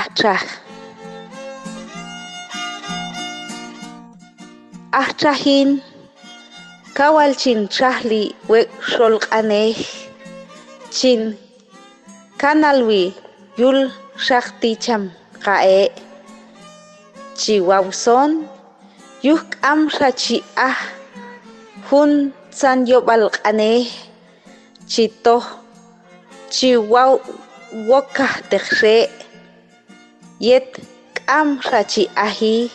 Archar. Archahin, kawal chin chahli wek sholk aneh, chin kanalwi yul shakti cham kae, chi wawson, yuk am shachi ah, hun san yobal aneh, chi toh, chi yet k'am rachi ahi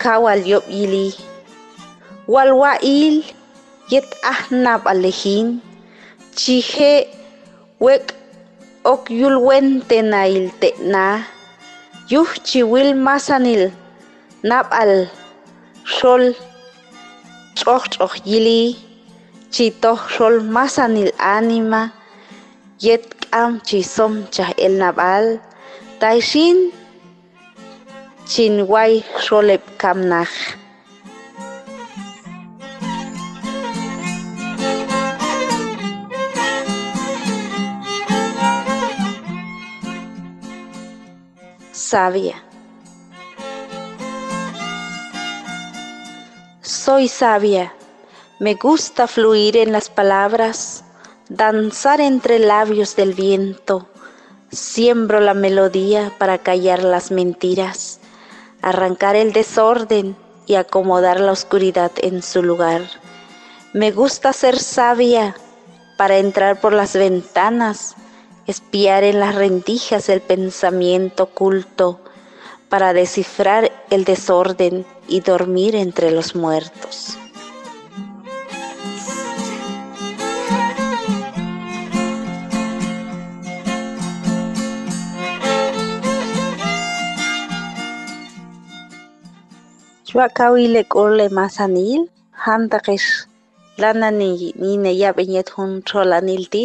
kawal yob ili. Walwa'il yet ahnab alejin chije wek ok yulwen tenail te'na. Yuh chiwil masanil nab al sol, ch'oj ch'oj yili. Chitoj sol masanil anima yet am chisom chah el nab'al. Taishin chinway xolep kamnaj. Sabia. Soy sabia. Me gusta fluir en las palabras danzar entre labios del viento Siembro la melodía para callar las mentiras, arrancar el desorden y acomodar la oscuridad en su lugar. Me gusta ser sabia para entrar por las ventanas, espiar en las rendijas el pensamiento oculto, para descifrar el desorden y dormir entre los muertos. Chuakawile kole masanil, hantakish lana ni nine yabeñet hun cholanilti,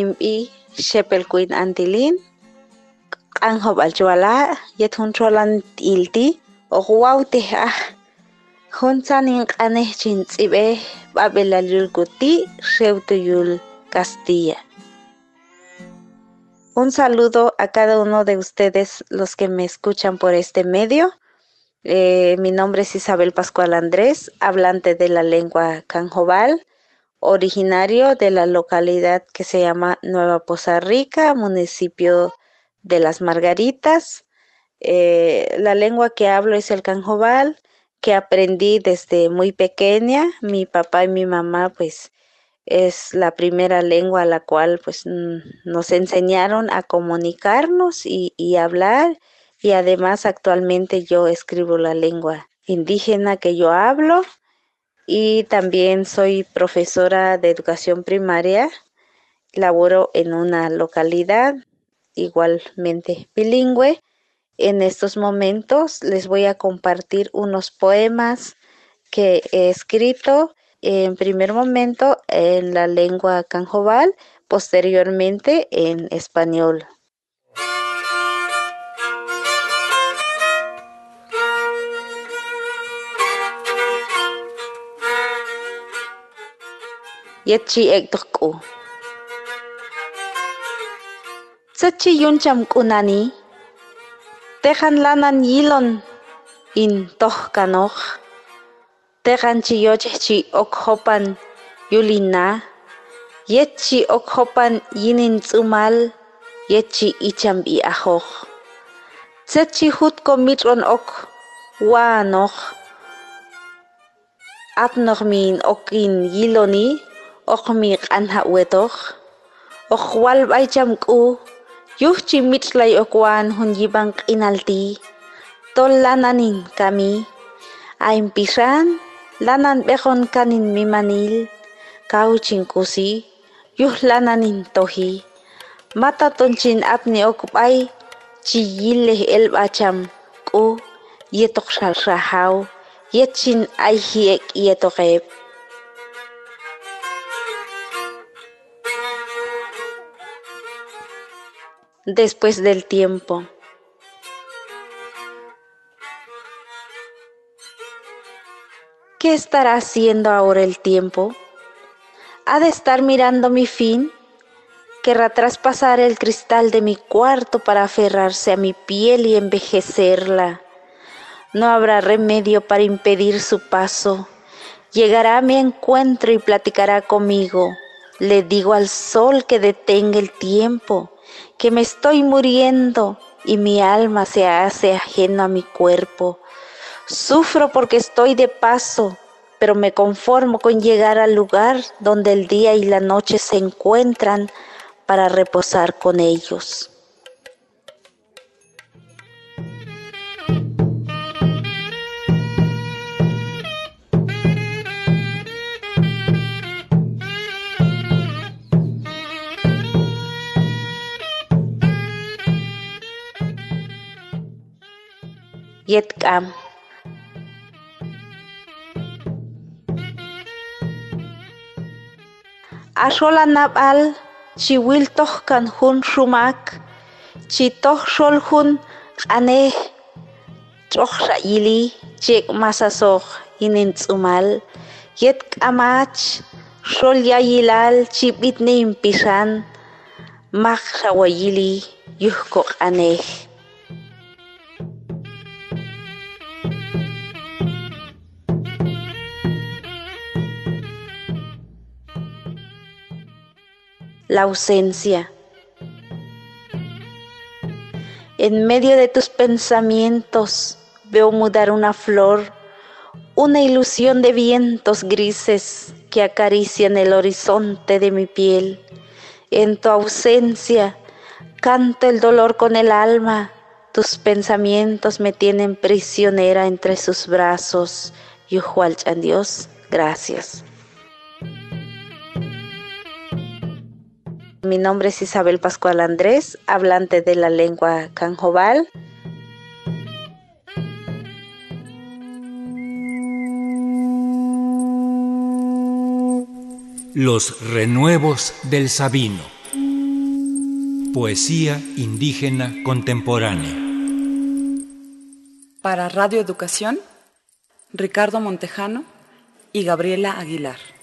imbi shepel kuin antilin, anhob alchuala, yet hun cholanilti, ohuaute ah, hun sanin kaneh chintsibe, babelalul guti, yul Castilla. Un saludo a cada uno de ustedes los que me escuchan por este medio. Eh, mi nombre es Isabel Pascual Andrés, hablante de la lengua canjobal, originario de la localidad que se llama Nueva Poza Rica, municipio de Las Margaritas. Eh, la lengua que hablo es el canjobal, que aprendí desde muy pequeña. Mi papá y mi mamá, pues, es la primera lengua a la cual, pues, nos enseñaron a comunicarnos y, y hablar y además actualmente yo escribo la lengua indígena que yo hablo y también soy profesora de educación primaria. Laboro en una localidad igualmente bilingüe. En estos momentos les voy a compartir unos poemas que he escrito en primer momento en la lengua canjobal, posteriormente en español. yachi ekdokku. Tsachi yuncham kunani, tejan lanan yilon in tohkanoj, tejan chiyochehchi okhopan yulina, yechi okhopan yinin tsumal, yechi icham iahoj. Tsachi jutko mitron ok, wanoj, atnoj min okin yiloni, ok mi qanha wetok ok walbay chamku yuhchi mitlay okwan hun yibang inalti. Tol lananin kami. Aim pisan lanan bekon kanin mimanil kauchin kusi. Yuh lananin tohi. Mata tonchin apni okupay chiyileh el bacham ku. Yetok shalrahaw yetchin ay hiek yetokeb después del tiempo. ¿Qué estará haciendo ahora el tiempo? ¿Ha de estar mirando mi fin? Querrá traspasar el cristal de mi cuarto para aferrarse a mi piel y envejecerla. No habrá remedio para impedir su paso. Llegará a mi encuentro y platicará conmigo. Le digo al sol que detenga el tiempo que me estoy muriendo y mi alma se hace ajeno a mi cuerpo. Sufro porque estoy de paso, pero me conformo con llegar al lugar donde el día y la noche se encuentran para reposar con ellos. yetkam axolanab'al chiwil tojkan jun shumak chitoj xol jun q'anej ch'ojxa'yili chek masasoj inintz'umal yetk'amach xol yayilal chib'itniyinpixan majxawayili yujko q'anej la ausencia. En medio de tus pensamientos veo mudar una flor, una ilusión de vientos grises que acarician el horizonte de mi piel. En tu ausencia canto el dolor con el alma, tus pensamientos me tienen prisionera entre sus brazos. Yuhualchan Dios, gracias. Mi nombre es Isabel Pascual Andrés, hablante de la lengua canjobal. Los renuevos del Sabino. Poesía indígena contemporánea. Para Radio Educación, Ricardo Montejano y Gabriela Aguilar.